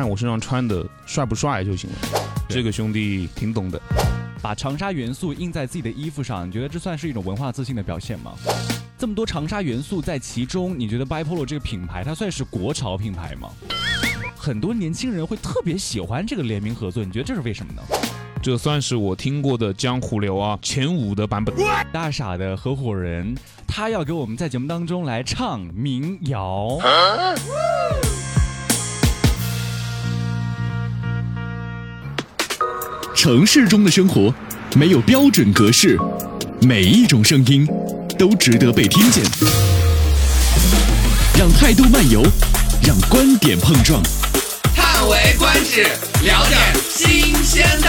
看我身上穿的帅不帅就行了。这个兄弟挺懂的。把长沙元素印在自己的衣服上，你觉得这算是一种文化自信的表现吗？这么多长沙元素在其中，你觉得 Bipolo 这个品牌它算是国潮品牌吗？很多年轻人会特别喜欢这个联名合作，你觉得这是为什么呢？这算是我听过的江湖流啊前五的版本。大傻的合伙人，他要给我们在节目当中来唱民谣。城市中的生活没有标准格式，每一种声音都值得被听见。让态度漫游，让观点碰撞。叹为观止，聊点新鲜的。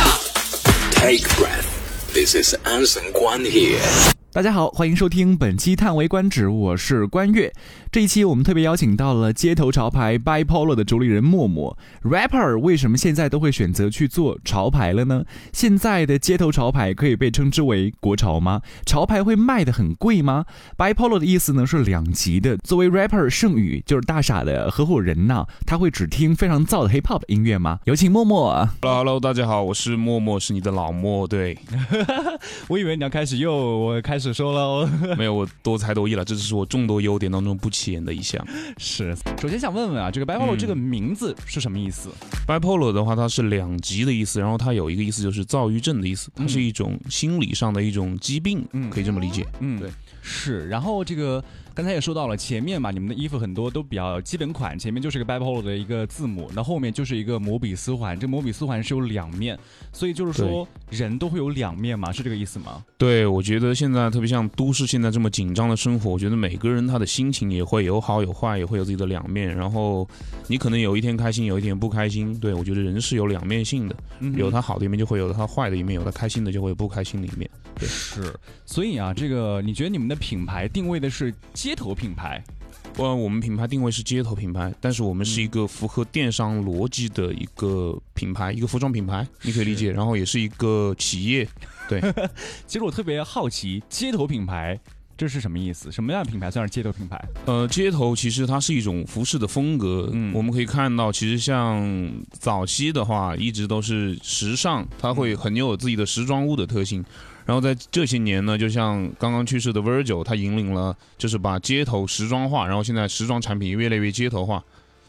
Take breath. This is Anson Guan here. 大家好，欢迎收听本期《叹为观止》，我是关悦。这一期我们特别邀请到了街头潮牌 Bipolo 的主理人默默。Rapper 为什么现在都会选择去做潮牌了呢？现在的街头潮牌可以被称之为国潮吗？潮牌会卖的很贵吗？Bipolo 的意思呢是两极的。作为 Rapper 盛宇就是大傻的合伙人呢，他会只听非常燥的 Hip Hop 音乐吗？有请默默。Hello，Hello，大家好，我是默默，是你的老默。对，我以为你要开始又我开始说喽。没有，我多才多艺了，这只是我众多优点当中不。起眼的一项是，首先想问问啊，这个 Bipolar 这个名字是什么意思？Bipolar 的话，它是两极的意思，然后它有一个意思就是躁郁症的意思，它是一种心理上的一种疾病，嗯可以这么理解。嗯，对，是。然后这个。刚才也说到了，前面嘛，你们的衣服很多都比较基本款，前面就是个 Bipolo 的一个字母，那后面就是一个摩比斯环，这摩比斯环是有两面，所以就是说人都会有两面嘛，是这个意思吗？对，我觉得现在特别像都市现在这么紧张的生活，我觉得每个人他的心情也会有好有坏，也会有自己的两面，然后你可能有一天开心，有一天不开心，对我觉得人是有两面性的，有他好的一面，就会有他坏的一面，有他开心的，就会有不开心的一面。是，所以啊，这个你觉得你们的品牌定位的是街头品牌？呃，我们品牌定位是街头品牌，但是我们是一个符合电商逻辑的一个品牌，一个服装品牌，你可以理解。然后也是一个企业。对，其实我特别好奇，街头品牌这是什么意思？什么样的品牌算是街头品牌？呃，街头其实它是一种服饰的风格。嗯，我们可以看到，其实像早期的话，一直都是时尚，它会很有自己的时装屋的特性。然后在这些年呢，就像刚刚去世的 Virgil，他引领了，就是把街头时装化，然后现在时装产品越来越街头化。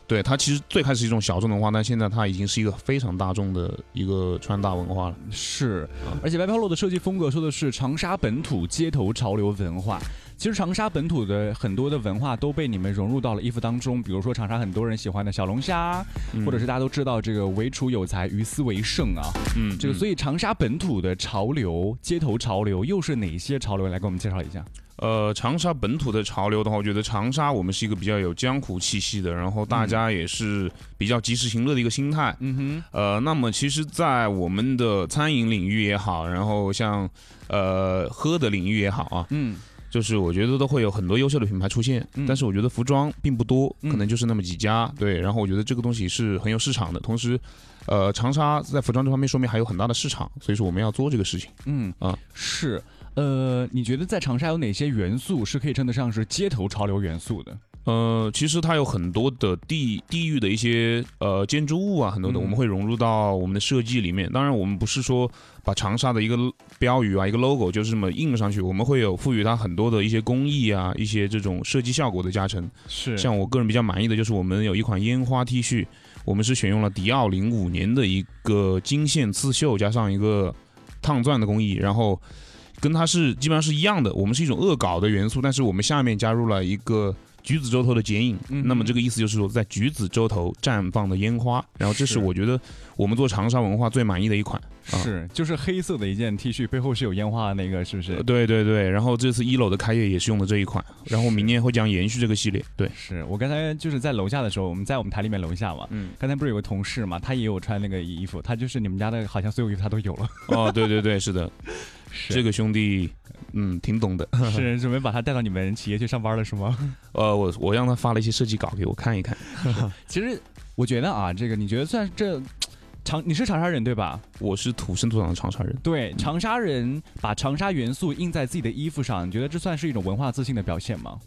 对他其实最开始是一种小众文化，但现在他已经是一个非常大众的一个穿搭文化了。是，而且白飘落的设计风格说的是长沙本土街头潮流文化。其实长沙本土的很多的文化都被你们融入到了衣服当中，比如说长沙很多人喜欢的小龙虾，或者是大家都知道这个“唯楚有才，于斯为盛”啊。嗯，这个所以长沙本土的潮流、街头潮流又是哪些潮流？来给我们介绍一下。呃，长沙本土的潮流的话，我觉得长沙我们是一个比较有江湖气息的，然后大家也是比较及时行乐的一个心态。嗯哼。呃，那么其实，在我们的餐饮领域也好，然后像呃喝的领域也好啊，嗯。就是我觉得都会有很多优秀的品牌出现，但是我觉得服装并不多，可能就是那么几家。对，然后我觉得这个东西是很有市场的，同时，呃，长沙在服装这方面说明还有很大的市场，所以说我们要做这个事情。嗯啊，是，呃，你觉得在长沙有哪些元素是可以称得上是街头潮流元素的？呃，其实它有很多的地地域的一些呃建筑物啊，很多的我们会融入到我们的设计里面。当然，我们不是说把长沙的一个标语啊、一个 logo 就是这么印上去，我们会有赋予它很多的一些工艺啊、一些这种设计效果的加成。是，像我个人比较满意的就是我们有一款烟花 T 恤，我们是选用了迪奥零五年的一个金线刺绣加上一个烫钻的工艺，然后跟它是基本上是一样的。我们是一种恶搞的元素，但是我们下面加入了一个。橘子洲头的剪影，那么这个意思就是说，在橘子洲头绽放的烟花，然后这是我觉得我们做长沙文化最满意的一款，是就是黑色的一件 T 恤，背后是有烟花的那个，是不是？对对对，然后这次一楼的开业也是用的这一款，然后明年会将延续这个系列。对，是我刚才就是在楼下的时候，我们在我们台里面楼下嘛，嗯，刚才不是有个同事嘛，他也有穿那个衣服，他就是你们家的，好像所有衣服他都有了。哦，对对对，是的，这个兄弟。嗯，挺懂的，是 准备把他带到你们企业去上班了，是吗？呃，我我让他发了一些设计稿给我看一看。其实我觉得啊，这个你觉得算这长你是长沙人对吧？我是土生土长的长沙人。对，长沙人把长沙元素印在自己的衣服上，你觉得这算是一种文化自信的表现吗？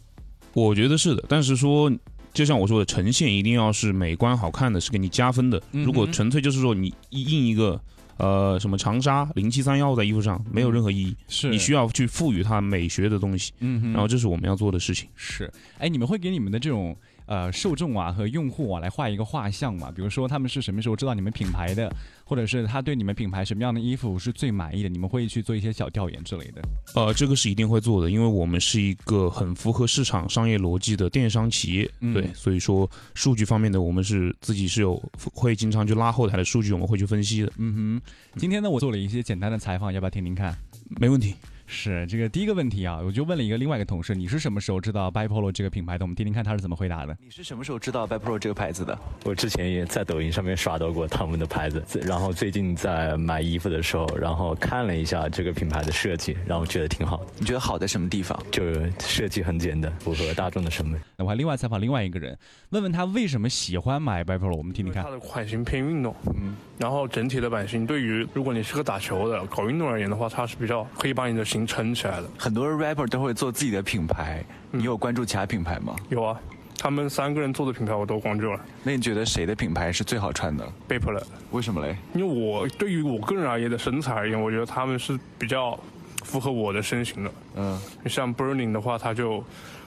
我觉得是的，但是说。就像我说的，呈现一定要是美观好看的，是给你加分的。如果纯粹就是说你印一个呃什么长沙零七三幺在衣服上，没有任何意义。是你需要去赋予它美学的东西，嗯然后这是我们要做的事情。是，哎，你们会给你们的这种呃受众啊和用户啊来画一个画像嘛？比如说他们是什么时候知道你们品牌的，或者是他对你们品牌什么样的衣服是最满意的？你们会去做一些小调研之类的？呃，这个是一定会做的，因为我们是一个很符合市场商业逻辑的电商企业，嗯对，所以说数据方面的我们是自己是有会经常去拉后台的数据，我们会去分析的，嗯哼，今天呢我做了一些简单的采访，要不要听听看？没问题。是这个第一个问题啊，我就问了一个另外一个同事，你是什么时候知道 Bipolo 这个品牌的？我们听听看他是怎么回答的。你是什么时候知道 Vipro 这个牌子的？我之前也在抖音上面刷到过他们的牌子，然后最近在买衣服的时候，然后看了一下这个品牌的设计，然后觉得挺好的，你觉得好在什么地方？就是设计很简单，符合大众的审美。那我还另外采访另外一个人，问问他为什么喜欢买 Bipolo，我们听听看它。的款型偏运动，嗯，然后整体的版型对于如果你是个打球的搞运动而言的话，它是比较可以把你的型撑起来了。很多 rapper 都会做自己的品牌，你有关注其他品牌吗？有啊，他们三个人做的品牌我都关注了那你觉得谁的品牌是最好穿的？b a p e r 为什么嘞？因为我对于我个人而言的身材而言，我觉得他们是比较符合我的身形的。嗯像 Burning 的话，他就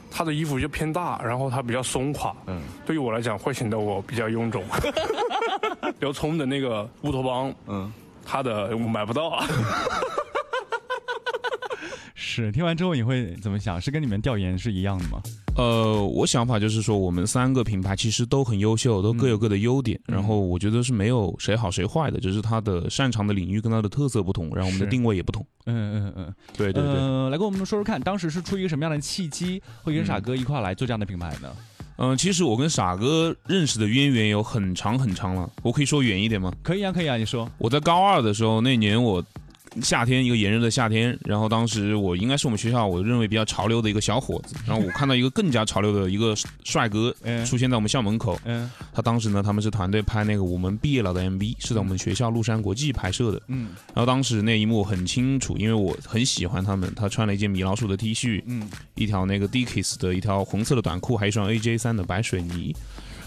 他的衣服就偏大，然后他比较松垮，嗯，对于我来讲会显得我比较臃肿。刘聪的那个乌托邦，嗯，他的我买不到啊。是听完之后你会怎么想？是跟你们调研是一样的吗？呃，我想法就是说，我们三个品牌其实都很优秀，都各有各的优点。嗯然后我觉得是没有谁好谁坏的，只是它的擅长的领域跟它的特色不同，然后我们的定位也不同。嗯嗯嗯。对对对。呃，来跟我们说说看，当时是出于一个什么样的契机，会跟嗯傻哥一块来做这样的品牌呢？嗯、其实我跟傻哥认识的渊源有很长很长了，我可以说远一点吗？可以啊，可以啊，你说。我在高二的时候，那年我夏天一个炎热的夏天，然后当时我应该是我们学校我认为比较潮流的一个小伙子，然后我看到一个更加潮流的一个帅哥嗯。出现在我们校门口，嗯。他当时呢他们是团队拍那个我们毕业了的 MV，是在我们学校麓山国际拍摄的，嗯。然后当时那一幕很清楚，因为我很喜欢他们，他穿了一件米老鼠的 T 恤，嗯。一条那个 Dickies 的一条红色的短裤，还有一双 AJ 三的白水泥。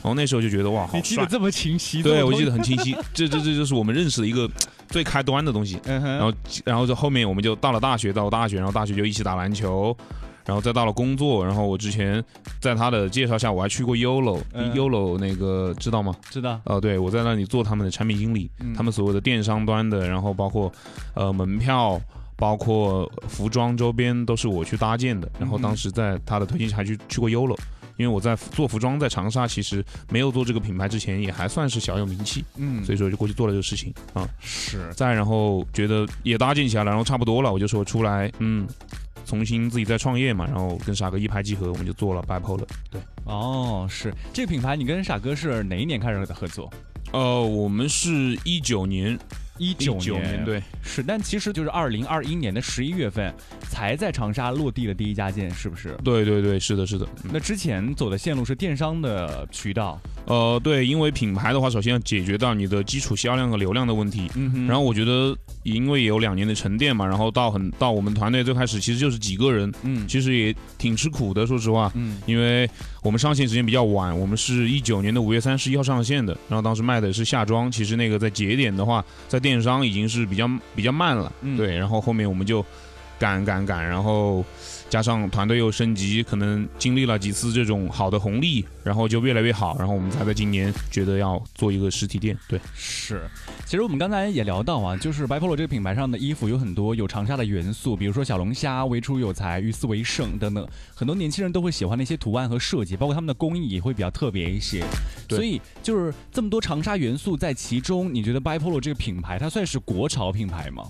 然后那时候就觉得哇，好帅！你记得这么清晰？对，我记得很清晰。这这这就是我们认识的一个最开端的东西。嗯，然后然后就后面我们就到了大学，到了大学，然后大学就一起打篮球，然后再到了工作。然后我之前在他的介绍下，我还去过 YOLO，YOLO、嗯那个知道吗？知道。呃，对，我在那里做他们的产品经理，嗯他们所谓的电商端的，然后包括呃门票，包括服装周边都是我去搭建的。然后当时在他的推荐下还去去过 YOLO，因为我在做服装，在长沙其实没有做这个品牌之前，也还算是小有名气，嗯，所以说就过去做了这个事情啊。是再然后觉得也搭建起来了，然后差不多了，我就说出来，嗯。重新自己再创业嘛，然后跟傻哥一拍即合，我们就做了 Bipolar。对，哦，是这个品牌，你跟傻哥是哪一年开始的合作？呃，我们是一九年，一九九年，对，是，但其实就是二零二一年的十一月份才在长沙落地的第一家店，是不是？对对对，是的，是的。嗯那之前走的线路是电商的渠道，呃，对，因为品牌的话，首先要解决到你的基础销量和流量的问题。嗯哼然后我觉得，因为也有两年的沉淀嘛，然后到很到我们团队最开始其实就是几个人，嗯其实也挺吃苦的，说实话。嗯因为我们上线时间比较晚，我们是一九年的五月三十一号上线的，然后当时卖的是夏装，其实那个在节点的话，在电商已经是比较比较慢了，嗯。对，然后后面我们就赶赶赶，然后加上团队又升级，可能经历了几次这种好的红利，然后就越来越好，然后我们才在今年觉得要做一个实体店，对，是。其实我们刚才也聊到啊，就是 Bipolo 这个品牌上的衣服有很多有长沙的元素，比如说小龙虾、为出有才、鱼丝为盛等等，很多年轻人都会喜欢的一些图案和设计，包括他们的工艺也会比较特别一些。对所以就是这么多长沙元素在其中，你觉得 Bipolo 这个品牌它算是国潮品牌吗？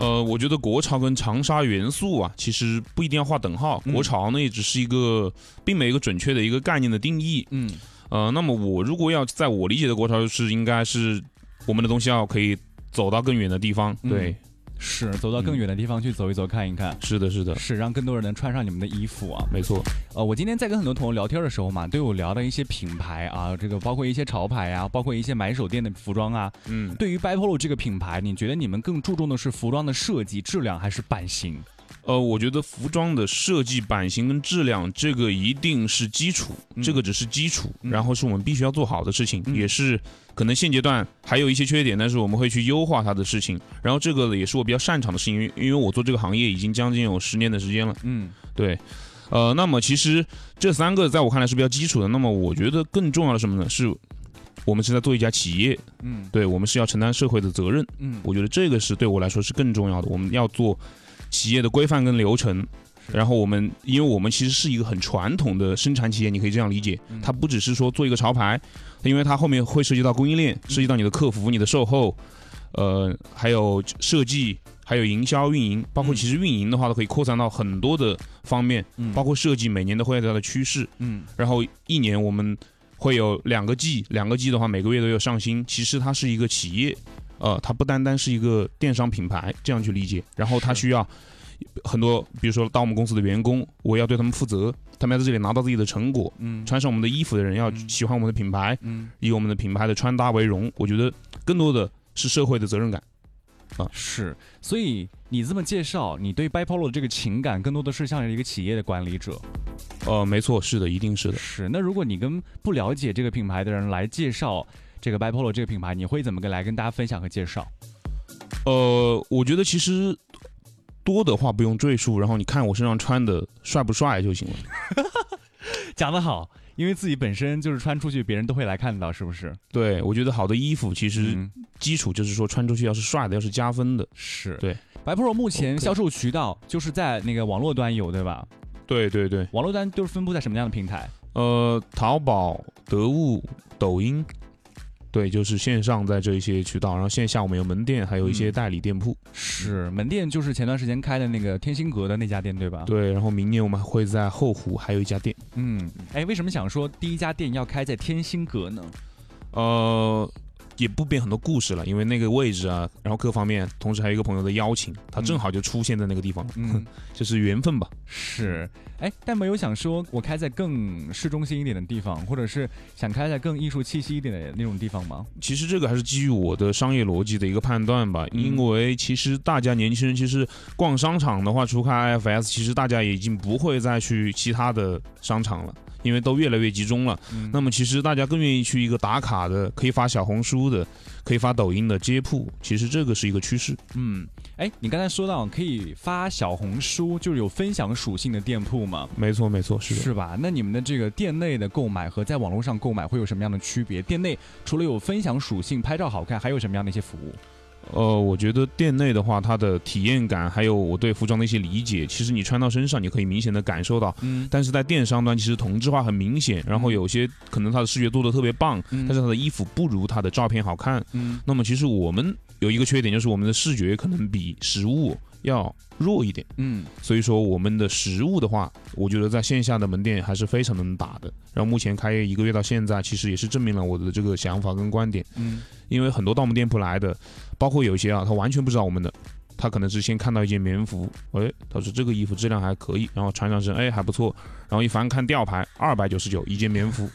呃，我觉得国潮跟长沙元素啊，其实不一定要划等号，嗯国潮呢也只是一个，并没有一个准确的一个概念的定义，嗯。呃，那么我如果要在我理解的国潮，就是应该是我们的东西要可以走到更远的地方。嗯。对，是走到更远的地方去走一走、看一看，是的，是的，是让更多人能穿上你们的衣服啊。没错。呃，我今天在跟很多朋友聊天的时候嘛，都有聊到一些品牌啊，这个包括一些潮牌啊，包括一些买手店的服装啊。嗯，对于 Bipolo 这个品牌，你觉得你们更注重的是服装的设计质量还是版型？呃，我觉得服装的设计、版型跟质量，这个一定是基础，这个只是基础，然后是我们必须要做好的事情，也是可能现阶段还有一些缺点，但是我们会去优化它的事情。然后这个也是我比较擅长的事情，因为因为我做这个行业已经将近有十年的时间了。嗯，对。呃，那么其实这三个在我看来是比较基础的。那么我觉得更重要的什么呢？是我们是在做一家企业，嗯，对我们是要承担社会的责任，嗯，我觉得这个是对我来说是更重要的。我们要做。企业的规范跟流程，然后我们，因为我们其实是一个很传统的生产企业，你可以这样理解，它不只是说做一个潮牌，因为它后面会涉及到供应链，涉及到你的客服、你的售后，呃，还有设计，还有营销、运营，包括其实运营的话都可以扩散到很多的方面，包括设计，每年都会有它的趋势，嗯，然后一年我们会有两个季，两个季的话每个月都有上新，其实它是一个企业。呃，它不单单是一个电商品牌这样去理解，然后它需要很多，比如说到我们公司的员工，我要对他们负责，他们要在这里拿到自己的成果，嗯，穿上我们的衣服的人要喜欢我们的品牌，嗯，以我们的品牌的穿搭为荣，我觉得更多的是社会的责任感，啊，是，所以你这么介绍，你对 Bipolo 的这个情感更多的是像一个企业的管理者，呃，没错，是的，一定是的，是。那如果你跟不了解这个品牌的人来介绍。这个 Bipolo 这个品牌，你会怎么跟来跟大家分享和介绍？呃，我觉得其实多的话不用赘述，然后你看我身上穿的帅不帅就行了。讲得好，因为自己本身就是穿出去，别人都会来看到，是不是？对，我觉得好的衣服其实基础就是说穿出去要是帅的，要是加分的。是对。Bipolo 目前销售渠道就是在那个网络端有，对吧？对对对，网络端都是分布在什么样的平台？呃，淘宝、得物、抖音。对，就是线上在这一些渠道，然后线下我们有门店，还有一些代理店铺。是门店，就是前段时间开的那个天心阁的那家店，对吧？对，然后明年我们会在后湖还有一家店。嗯，哎，为什么想说第一家店要开在天心阁呢？呃。也不编很多故事了，因为那个位置啊，然后各方面，同时还有一个朋友的邀请，他正好就出现在那个地方，嗯，就是缘分吧。是，哎，但没有想说我开在更市中心一点的地方，或者是想开在更艺术气息一点的那种地方吗？其实这个还是基于我的商业逻辑的一个判断吧，因为其实大家年轻人其实逛商场的话，除开 IFS，其实大家已经不会再去其他的商场了。因为都越来越集中了，那么其实大家更愿意去一个打卡的，可以发小红书的，可以发抖音的街铺，其实这个是一个趋势。嗯，哎，你刚才说到可以发小红书，就是有分享属性的店铺吗？没错，没错，是，是吧？那你们的这个店内的购买和在网络上购买会有什么样的区别？店内除了有分享属性、拍照好看，还有什么样的一些服务？呃，我觉得店内的话，它的体验感，还有我对服装的一些理解，其实你穿到身上，你可以明显的感受到。嗯。但是在电商端，其实同质化很明显，然后有些可能它的视觉做的特别棒，但是它的衣服不如它的照片好看。嗯。那么其实我们有一个缺点，就是我们的视觉可能比实物要弱一点。嗯。所以说我们的实物的话，我觉得在线下的门店还是非常能打的。然后目前开业一个月到现在，其实也是证明了我的这个想法跟观点。嗯。因为很多到我们店铺来的。包括有些啊，他完全不知道我们的，他可能是先看到一件棉服，哎，他说这个衣服质量还可以，然后穿上身，哎，还不错，然后一翻看吊牌，二百九十九一件棉服，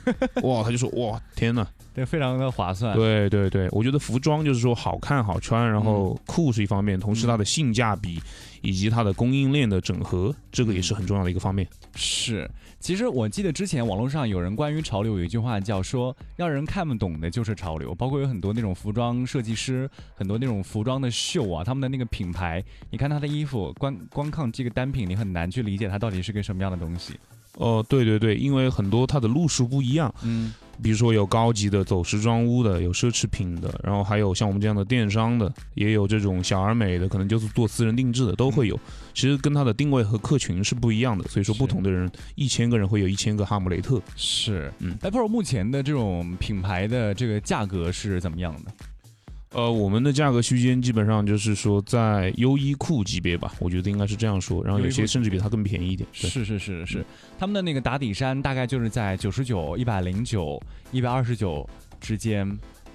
哇，他就说哇，天呐，对，非常的划算。对对对，我觉得服装就是说好看好穿，然后酷是一方面，同时它的性价比以及它的供应链的整合，这个也是很重要的一个方面。是。其实我记得之前网络上有人关于潮流有一句话叫说，让人看不懂的就是潮流。包括有很多那种服装设计师，很多那种服装的秀啊，他们的那个品牌，你看他的衣服，光光看这个单品，你很难去理解它到底是个什么样的东西。哦，对对对，因为很多它的路数不一样。嗯。比如说有高级的走时装屋的，有奢侈品的，然后还有像我们这样的电商的，也有这种小而美的，可能就是做私人定制的，都会有。其实跟它的定位和客群是不一样的，所以说不同的人，一千个人会有一千个哈姆雷特。是，嗯。，Apple 目前的这种品牌的这个价格是怎么样的？呃，我们的价格区间基本上就是说在优衣库级别吧，我觉得应该是这样说。然后有些甚至比它更便宜一点。是是是是，他们的那个打底衫大概就是在九十九、一百零九、一百二十九之间。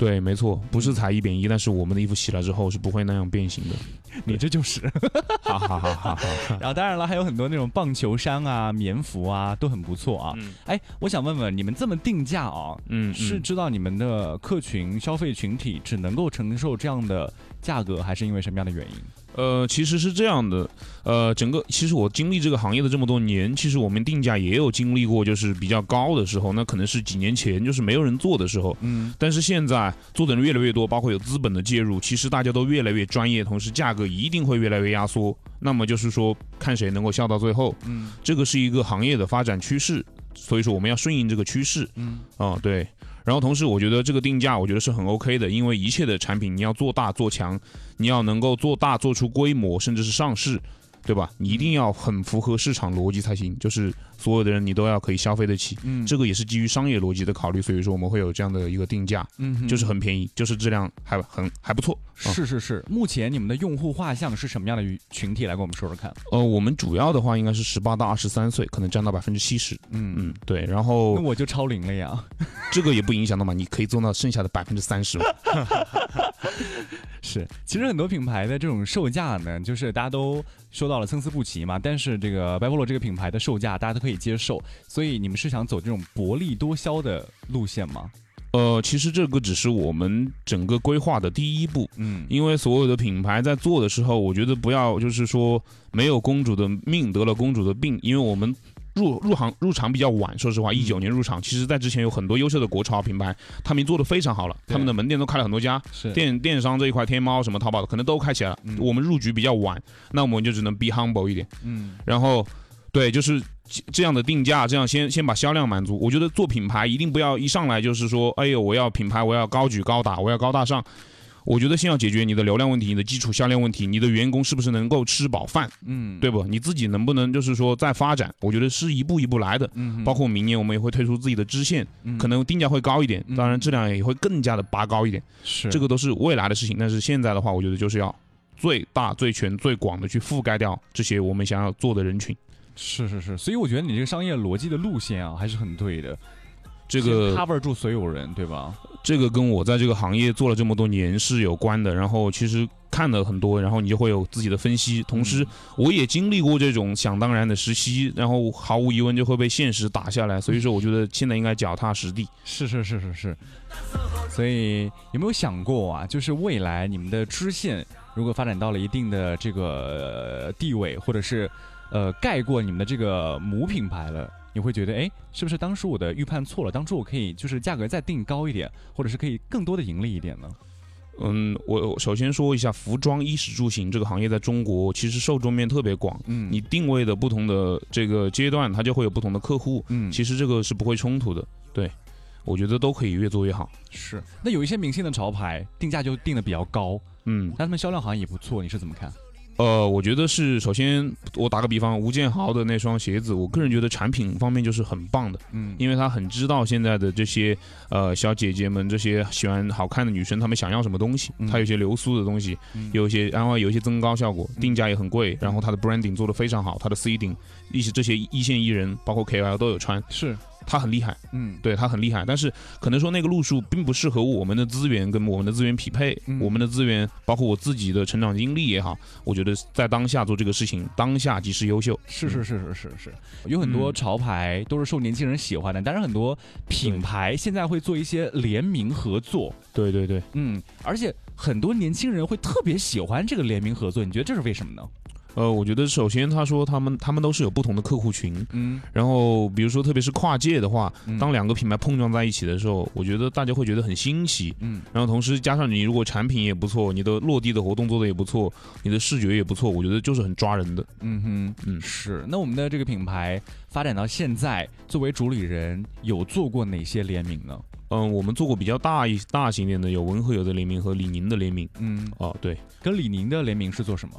对，没错，不是裁一贬一，但是我们的衣服洗了之后是不会那样变形的。你这就是，哈哈哈哈哈。然后当然了，还有很多那种棒球衫啊、棉服啊，都很不错啊。哎，我想问问你们这么定价啊，嗯，是知道你们的客群消费群体只能够承受这样的价格，还是因为什么样的原因？呃，其实是这样的，呃，整个其实我经历这个行业的这么多年，其实我们定价也有经历过，就是比较高的时候，那可能是几年前就是没有人做的时候，嗯，但是现在做的人越来越多，包括有资本的介入，其实大家都越来越专业，同时价格一定会越来越压缩，那么就是说看谁能够笑到最后，嗯，这个是一个行业的发展趋势，所以说我们要顺应这个趋势，嗯，啊对。然后同时，我觉得这个定价，我觉得是很 OK 的，因为一切的产品你要做大做强，你要能够做大做出规模，甚至是上市。对吧？你一定要很符合市场逻辑才行，就是所有的人你都要可以消费得起。嗯，这个也是基于商业逻辑的考虑，所以说我们会有这样的一个定价。嗯，就是很便宜，就是质量还很还不错。是是是，目前你们的用户画像是什么样的群体？来跟我们说说看。呃，我们主要的话应该是十八到二十三岁，可能占到百分之七十。嗯嗯，对。然后那我就超龄了呀。这个也不影响的嘛，你可以做到剩下的百分之三十嘛。是，其实很多品牌的这种售价呢，就是大家都说到了参差不齐嘛。但是这个 Bipolo 这个品牌的售价大家都可以接受，所以你们是想走这种薄利多销的路线吗？呃，其实这个只是我们整个规划的第一步。嗯，因为所有的品牌在做的时候，我觉得不要就是说没有公主的命得了公主的病，因为我们。入入行入场比较晚，说实话，一九年入场，其实在之前有很多优秀的国潮品牌，他们做的非常好了，他们的门店都开了很多家，电电商这一块，天猫什么淘宝的可能都开起来了。我们入局比较晚，那我们就只能 be humble 一点，嗯，然后，对，就是这样的定价，这样先先把销量满足。我觉得做品牌一定不要一上来就是说，哎呦，我要品牌，我要高举高打，我要高大上。我觉得先要解决你的流量问题，你的基础销量问题，你的员工是不是能够吃饱饭，嗯，对不？你自己能不能就是说再发展？我觉得是一步一步来的，嗯，包括明年我们也会推出自己的支线，可能定价会高一点，当然质量也会更加的拔高一点，是，这个都是未来的事情。但是现在的话，我觉得就是要最大、最全、最广的去覆盖掉这些我们想要做的人群。是是是，所以我觉得你这个商业逻辑的路线啊，还是很对的。这个 cover 住所有人，对吧？这个跟我在这个行业做了这么多年是有关的。然后其实看了很多，然后你就会有自己的分析。同时，我也经历过这种想当然的实习，然后毫无疑问就会被现实打下来。所以说，我觉得现在应该脚踏实地。是是是是是。所以有没有想过啊？就是未来你们的支线如果发展到了一定的这个地位，或者是呃盖过你们的这个母品牌了？你会觉得，哎，是不是当初我的预判错了？当初我可以就是价格再定高一点，或者是可以更多的盈利一点呢？嗯，我首先说一下，服装衣食住行这个行业在中国其实受众面特别广。嗯，你定位的不同的这个阶段，它就会有不同的客户。嗯，其实这个是不会冲突的。对，我觉得都可以越做越好。是，那有一些明星的潮牌定价就定的比较高，嗯，但他们销量好像也不错，你是怎么看？呃，我觉得是，首先我打个比方，吴建豪的那双鞋子，我个人觉得产品方面就是很棒的，嗯，因为他很知道现在的这些呃小姐姐们，这些喜欢好看的女生，她们想要什么东西，他有些流苏的东西，有一些，然后有一些增高效果，定价也很贵，然后他的 branding 做的非常好，他的 C 顶一些这些一线艺人，包括 KOL 都有穿，是。他很厉害，嗯，对他很厉害，但是可能说那个路数并不适合我们的资源跟我们的资源匹配，我们的资源包括我自己的成长经历也好，我觉得在当下做这个事情，当下即是优秀。是是是是是。是，有很多潮牌都是受年轻人喜欢的，但是很多品牌现在会做一些联名合作。对对对，嗯，而且很多年轻人会特别喜欢这个联名合作，你觉得这是为什么呢？呃，我觉得首先他说他们他们都是有不同的客户群，嗯，然后比如说特别是跨界的话，当两个品牌碰撞在一起的时候，我觉得大家会觉得很新奇，嗯，然后同时加上你如果产品也不错，你的落地的活动做的也不错，你的视觉也不错，我觉得就是很抓人的，嗯哼，嗯是。那我们的这个品牌发展到现在，作为主理人有做过哪些联名呢？嗯，我们做过比较大一大型点的，有文和友的联名和李宁的联名，嗯，哦对，跟李宁的联名是做什么？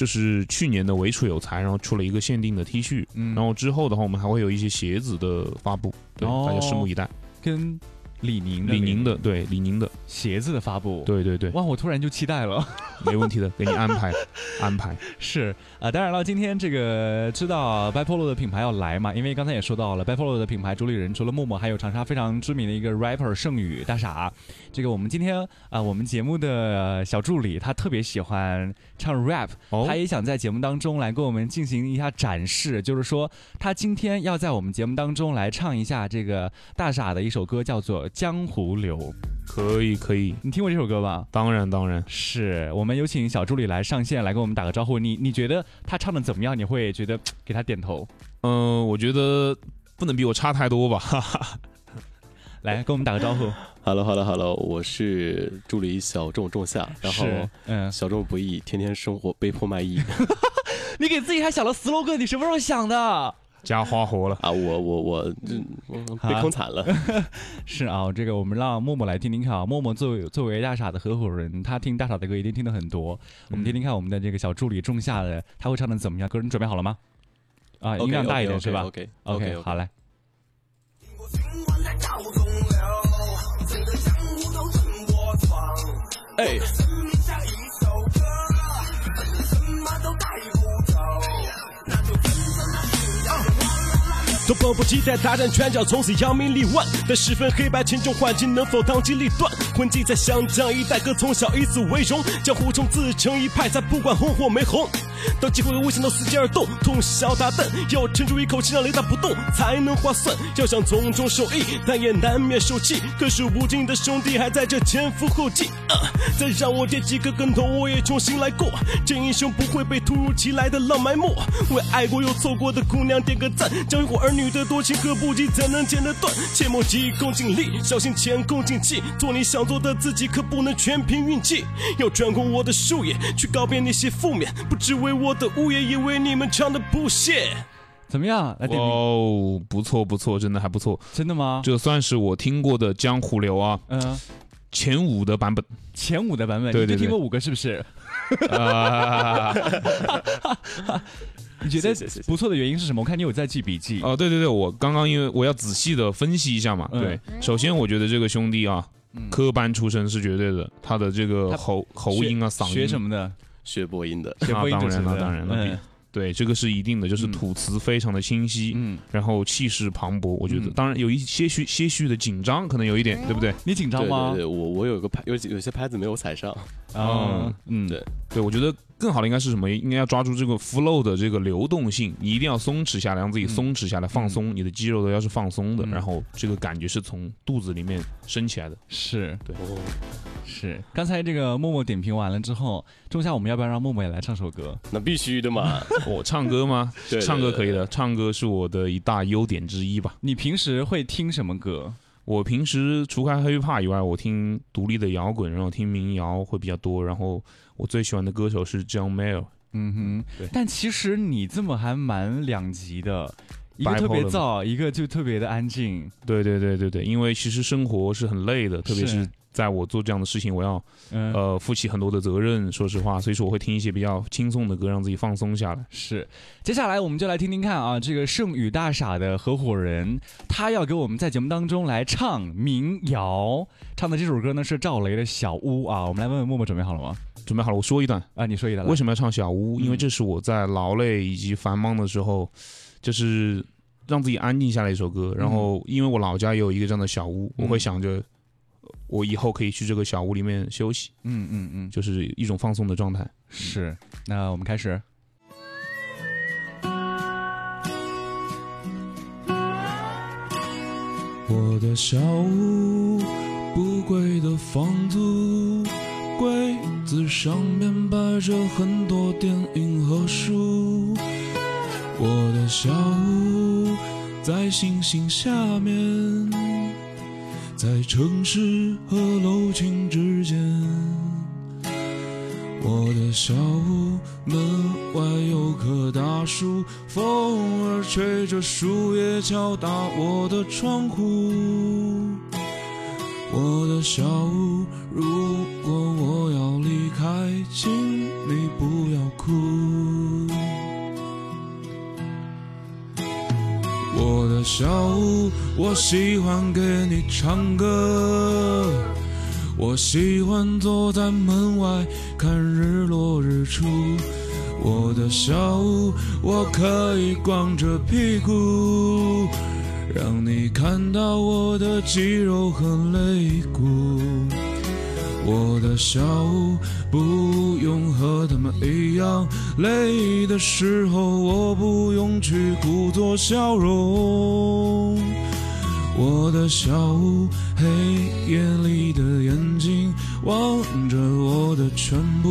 就是去年的唯楚有才，然后出了一个限定的 T 恤，然后之后的话，我们还会有一些鞋子的发布，对，大家拭目以待。跟李宁的李宁的对李宁的鞋子的发布，对对对，哇，我突然就期待了，没问题的，给你安排 安排。是啊，当然了，今天这个知道 Bipolo 的品牌要来嘛，因为刚才也说到了 Bipolo 的品牌主理人除了默默，还有长沙非常知名的一个 rapper 盛宇大傻。这个我们今天啊，我们节目的小助理他特别喜欢唱 rap，他也想在节目当中来跟我们进行一下展示，就是说他今天要在我们节目当中来唱一下这个大傻的一首歌，叫做。江湖流。可以可以，你听过这首歌吧？当然当然，是我们有请小助理来上线来跟我们打个招呼。你你觉得他唱的怎么样？你会觉得给他点头？嗯，我觉得不能比我差太多吧。来跟我们打个招呼。Hello，Hello，Hello，我是助理小众仲夏，然后嗯，小众不易，天天生活被迫卖艺 你给自己还想了 slogan，你什么时候想的？加花活了，啊！我我我被坑惨了。是啊，这个我们让默默来听听看啊。默默作为作为大傻的合伙人，他听大傻的歌一定听的很多。我们听听看我们的这个小助理仲夏的，他会唱的怎么样？歌你准备好了吗？啊，音量大一点是吧 OK，？OK，好来。哎，都迫不及待大展拳脚，从此扬名立万。但十分黑白群众环境能否当机立断？混迹在湘江一带，哥从小以此为荣，江湖中自成一派，才不管红或没红。当机会无限都伺机而动，通宵达旦，要沉住一口气让雷打不动，才能划算。要想从中受益，但也难免受气。可是无尽的兄弟还在这前赴后继，啊！再让我跌几个跟头，我也重新来过。这英雄不会被突如其来的浪埋没。为爱过又错过的姑娘点个赞，江湖儿女的多情和不羁怎能剪得断？切莫急功近利，小心前功尽弃。做你想做的自己，可不能全凭运气。要转过我的树叶，去告别那些负面，不只为我的屋檐，也为你们唱的不屑。怎么样？来点评，哦，不错不错，真的还不错，真的吗？这算是我听过的江湖流啊，嗯，前五的版本。前五的版本，对对对你就听过五个是不是？啊，你觉得不错的原因是什么？我看你有在记笔记。哦，对对对，我刚刚因为我要仔细的分析一下嘛，嗯对，首先我觉得这个兄弟啊，科班出身是绝对的，他的这个喉喉音啊、嗓音学什么的？学播音的，学播音那当然，主持的那当然，了嗯对，这个是一定的，就是嗯吐词非常的清晰，嗯，然后气势磅礴，我觉得嗯当然有一些许些许的紧张，可能有一点，对不对？你紧张吗对？对，我我有个拍有几有些拍子没有踩上，啊，嗯，对对，我觉得更好的应该是什么？应该要抓住这个 flow 的这个流动性，你一定要松弛下来，让自己松弛下来，放松，你的肌肉都要是放松的，嗯然后这个感觉是从肚子里面升起来的。是对哦，是。刚才这个默默点评完了之后，仲夏我们要不要让默默也来唱首歌？那必须的嘛。我 唱歌吗？对对唱歌可以的，唱歌是我的一大优点之一吧。你平时会听什么歌？我平时除开 hiphop 以外，我听独立的摇滚，然后听民谣会比较多。然后我最喜欢的歌手是 John Mayer。嗯对哼，但其实你这么还蛮两极的，一个特别燥，一个就特别的安静。对对对对对，因为其实生活是很累的，特别是是在我做这样的事情，我要嗯，呃负起很多的责任。说实话，所以说我会听一些比较轻松的歌，让自己放松下来。是。接下来我们就来听听看啊，这个圣宇大傻的合伙人，他要给我们在节目当中来唱民谣，唱的这首歌呢是赵雷的《小屋》啊。我们来问问默默准备好了吗？准备好了，我说一段。啊，你说一段。为什么要唱小屋？嗯因为这是我在劳累以及繁忙的时候，就是让自己安静下来一首歌。然后，因为我老家也有一个这样的小屋，嗯我会想着，我以后可以去这个小屋里面休息，嗯嗯嗯，就是一种放松的状态。是。那我们开始。我的小屋，不贵的房租，柜子上面摆着很多电影和书。我的小屋在星星下面，在城市和楼群之间。我的小屋门外有棵大树，风儿吹着树叶敲打我的窗户。我的小屋，如果我要离开，请你不要哭。小屋，我喜欢给你唱歌。我喜欢坐在门外看日落日出。我的小屋，我可以光着屁股，让你看到我的肌肉和肋骨。我的小屋不用和他们一样，累的时候我不用去故作笑容。我的小屋，黑夜里的眼睛望着我的全部。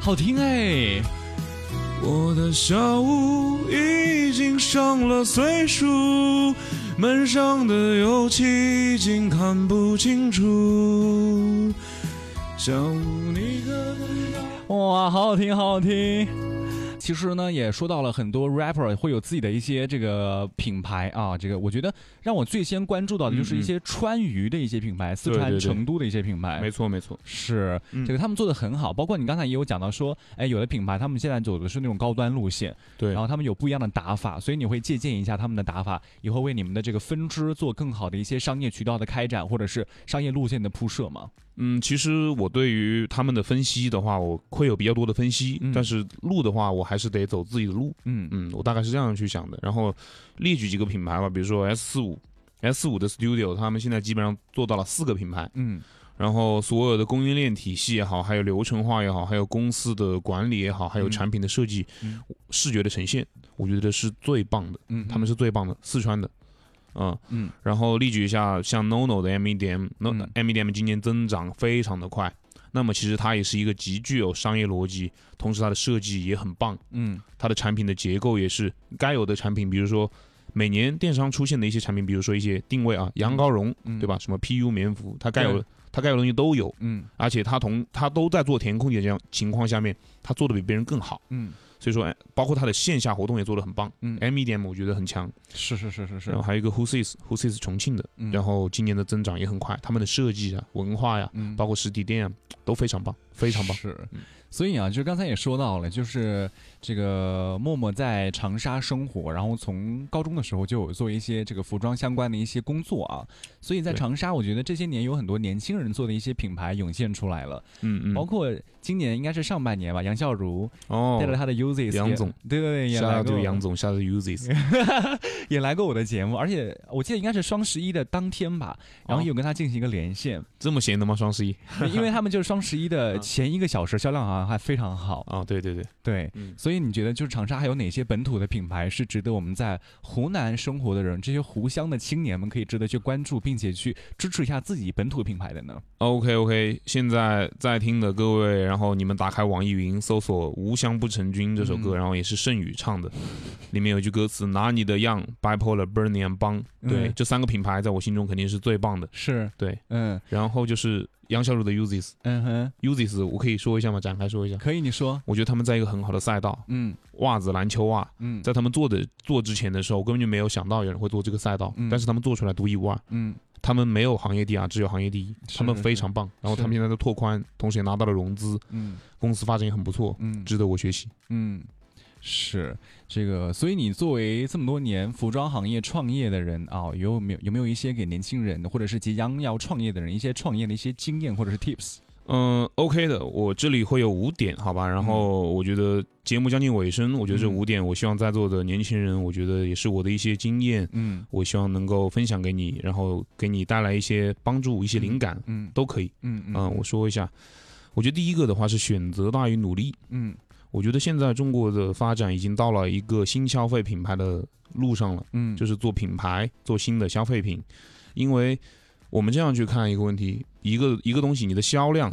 好听哎！我的小屋已经上了岁数，门上的油漆已经看不清楚。小屋你可哇，好好听，好好听。其实呢，也说到了很多 rapper 会有自己的一些这个品牌啊，这个我觉得让我最先关注到的就是一些川渝的一些品牌，四川成都的一些品牌。没错，没错，是这个他们做的很好。包括你刚才也有讲到说，哎，有的品牌他们现在走的是那种高端路线，对，然后他们有不一样的打法，所以你会借鉴一下他们的打法，以后为你们的这个分支做更好的一些商业渠道的开展，或者是商业路线的铺设吗？嗯，其实我对于他们的分析的话，我会有比较多的分析，但是路的话，我还是得走自己的路。嗯嗯，我大概是这样去想的。然后列举几个品牌吧，比如说 S 四五，S 五的 Studio，他们现在基本上做到了四个品牌。嗯，然后所有的供应链体系也好，还有流程化也好，还有公司的管理也好，还有产品的设计、视觉的呈现，我觉得是最棒的。嗯，他们是最棒的，四川的。嗯嗯，然后例举一下，像 NONO 的 MEDM，NO，MEDM 今年增长非常的快。那么其实它也是一个极具有商业逻辑，同时它的设计也很棒。嗯，它的产品的结构也是该有的产品，比如说每年电商出现的一些产品，比如说一些定位啊，羊羔绒，对吧？什么 PU 棉服，它该有它该有的东西都有。嗯，而且它同它都在做填空的这样情况下面，它做的比别人更好。嗯。所以说，包括它的线下活动也做得很棒。嗯，M E D M 我觉得很强。是是是是是。然后还有一个 Who Sees，Who Sees 重庆的，然后今年的增长也很快。他们的设计啊、文化呀，包括实体店啊，都非常棒，非常棒。是。所以啊，就刚才也说到了，就是这个默默在长沙生活，然后从高中的时候就有做一些这个服装相关的一些工作啊。所以在长沙，我觉得这些年有很多年轻人做的一些品牌涌现出来了。嗯嗯。包括今年应该是上半年吧，杨笑如哦带着他的 Uzis，杨总，对对对，也来过杨总，下次 Uses 也来过我的节目，而且我记得应该是双十一的当天吧，然后有跟他进行一个连线。这么闲的吗？双十一？因为他们就是双十一的 前一个小时销量好像。还非常好啊！对对对对，所以你觉得就是长沙还有哪些本土的品牌是值得我们在湖南生活的人，这些湖湘的青年们可以值得去关注，并且去支持一下自己本土品牌的呢？OK OK，现在在听的各位，然后你们打开网易云搜索《无香不成军》这首歌，然后也是盛宇唱的，里面有句歌词：“拿你的样，Bipolar Burning 帮。”对，这三个品牌在我心中肯定是最棒的。是对，嗯，然后就是。杨小鲁的 Uses，嗯哼，Uses，我可以说一下吗？展开说一下。可以，你说。我觉得他们在一个很好的赛道，嗯，袜子、篮球袜，嗯，在他们做的做之前的时候，我根本就没有想到有人会做这个赛道，但是他们做出来独一无二，嗯，他们没有行业第二，只有行业第一，他们非常棒。然后他们现在在拓宽，同时也拿到了融资，嗯，公司发展也很不错，嗯，值得我学习，嗯。是这个，所以你作为这么多年服装行业创业的人啊，有没有有没有一些给年轻人或者是即将要创业的人一些创业的一些经验或者是 tips？嗯，OK 的，我这里会有五点，好吧？然后我觉得节目将近尾声，我觉得这五点，我希望在座的年轻人，我觉得也是我的一些经验，嗯，我希望能够分享给你，然后给你带来一些帮助、一些灵感，嗯，都可以，嗯嗯，我说一下，我觉得第一个的话是选择大于努力，嗯。我觉得现在中国的发展已经到了一个新消费品牌的路上了，嗯，就是做品牌，做新的消费品。因为我们这样去看一个问题，一个一个东西，你的销量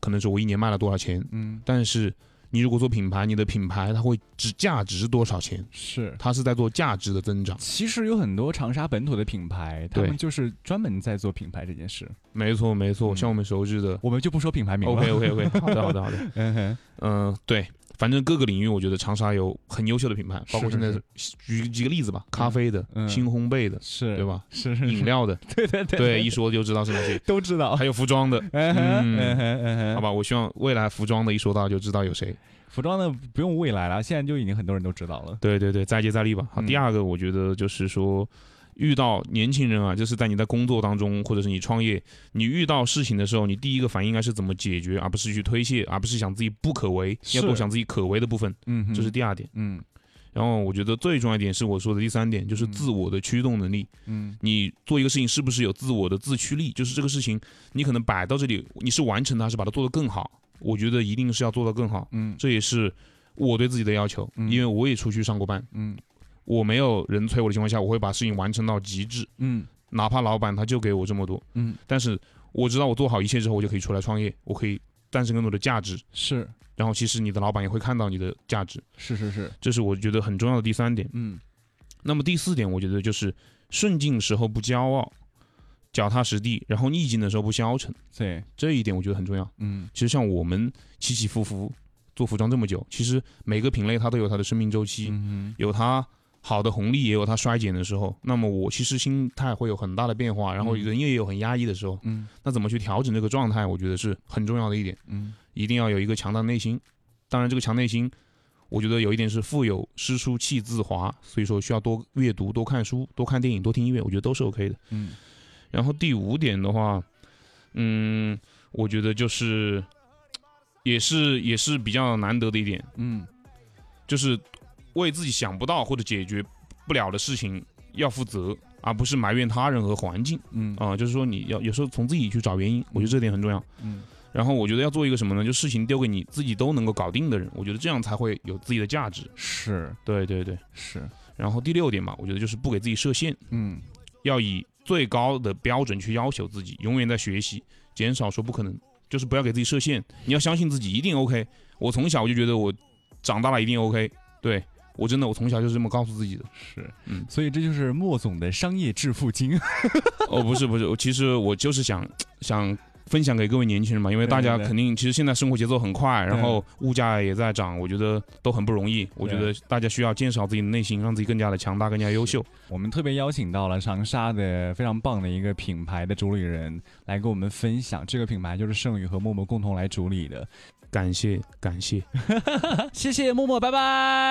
可能是我一年卖了多少钱，嗯，但是你如果做品牌，你的品牌它会值价值多少钱？是，它是在做价值的增长。其实有很多长沙本土的品牌，他们就是专门在做品牌这件事。没错，没错，像我们熟知的，我们就不说品牌名了。OK，OK，OK，好的，好的，好的。嗯哼，嗯，对。反正各个领域，我觉得长沙有很优秀的品牌，包括现在举几个例子吧，咖啡的、新烘焙的，是对吧？是饮料的，对对对，对，一说就知道是哪些，都知道。还有服装的，嗯，好吧，我希望未来服装的一说到就知道有谁。服装的不用未来了，现在就已经很多人都知道了。对对对，再接再厉吧。好，第二个我觉得就是说。遇到年轻人啊，就是在你在工作当中，或者是你创业，你遇到事情的时候，你第一个反应应该是怎么解决，而不是去推卸，而不是想自己不可为，要多想自己可为的部分。嗯，这是第二点。嗯，然后我觉得最重要一点是我说的第三点，就是自我的驱动能力。嗯，你做一个事情是不是有自我的自驱力？就是这个事情你可能摆到这里，你是完成它，还是把它做得更好？我觉得一定是要做到更好。嗯，这也是我对自己的要求，因为我也出去上过班。嗯。我没有人催我的情况下，我会把事情完成到极致。嗯，哪怕老板他就给我这么多，嗯，但是我知道我做好一切之后，我就可以出来创业，我可以诞生更多的价值。是，然后其实你的老板也会看到你的价值，是是是，这是我觉得很重要的第三点。嗯，那么第四点，我觉得就是顺境时候不骄傲，脚踏实地，然后逆境的时候不消沉。对，这一点我觉得很重要。嗯，其实像我们起起伏伏做服装这么久，其实每个品类它都有它的生命周期，嗯有它好的红利，也有它衰减的时候。那么我其实心态会有很大的变化，然后人也有很压抑的时候。嗯，那怎么去调整这个状态？我觉得是很重要的一点。嗯，一定要有一个强大的内心。当然，这个强内心，我觉得有一点是腹有诗书气自华，所以说需要多阅读、多看书、多看电影、多听音乐，我觉得都是 OK 的。嗯，然后第五点的话，嗯，我觉得就是，也是也是比较难得的一点，嗯，就是为自己想不到或者解决不了的事情要负责，而不是埋怨他人和环境。嗯啊、就是说你要有时候从自己去找原因，我觉得这点很重要。嗯，然后我觉得要做一个什么呢？就事情丢给你自己都能够搞定的人，我觉得这样才会有自己的价值。是对对对，是。然后第六点嘛，我觉得就是不给自己设限，嗯，要以最高的标准去要求自己，永远在学习，减少说不可能，就是不要给自己设限。你要相信自己一定 OK。我从小我就觉得我长大了一定 OK，对我真的我从小就是这么告诉自己的。是，嗯，所以这就是莫总的商业致富经。哦，不是不是，我其实我就是想想分享给各位年轻人嘛，因为大家肯定其实现在生活节奏很快，然后物价也在涨，我觉得都很不容易。我觉得大家需要建设好自己的内心，让自己更加的强大，更加优秀。我们特别邀请到了长沙的非常棒的一个品牌的主理人来跟我们分享，这个品牌就是盛宇和默默共同来主理的。感谢感谢，谢谢默默，拜拜。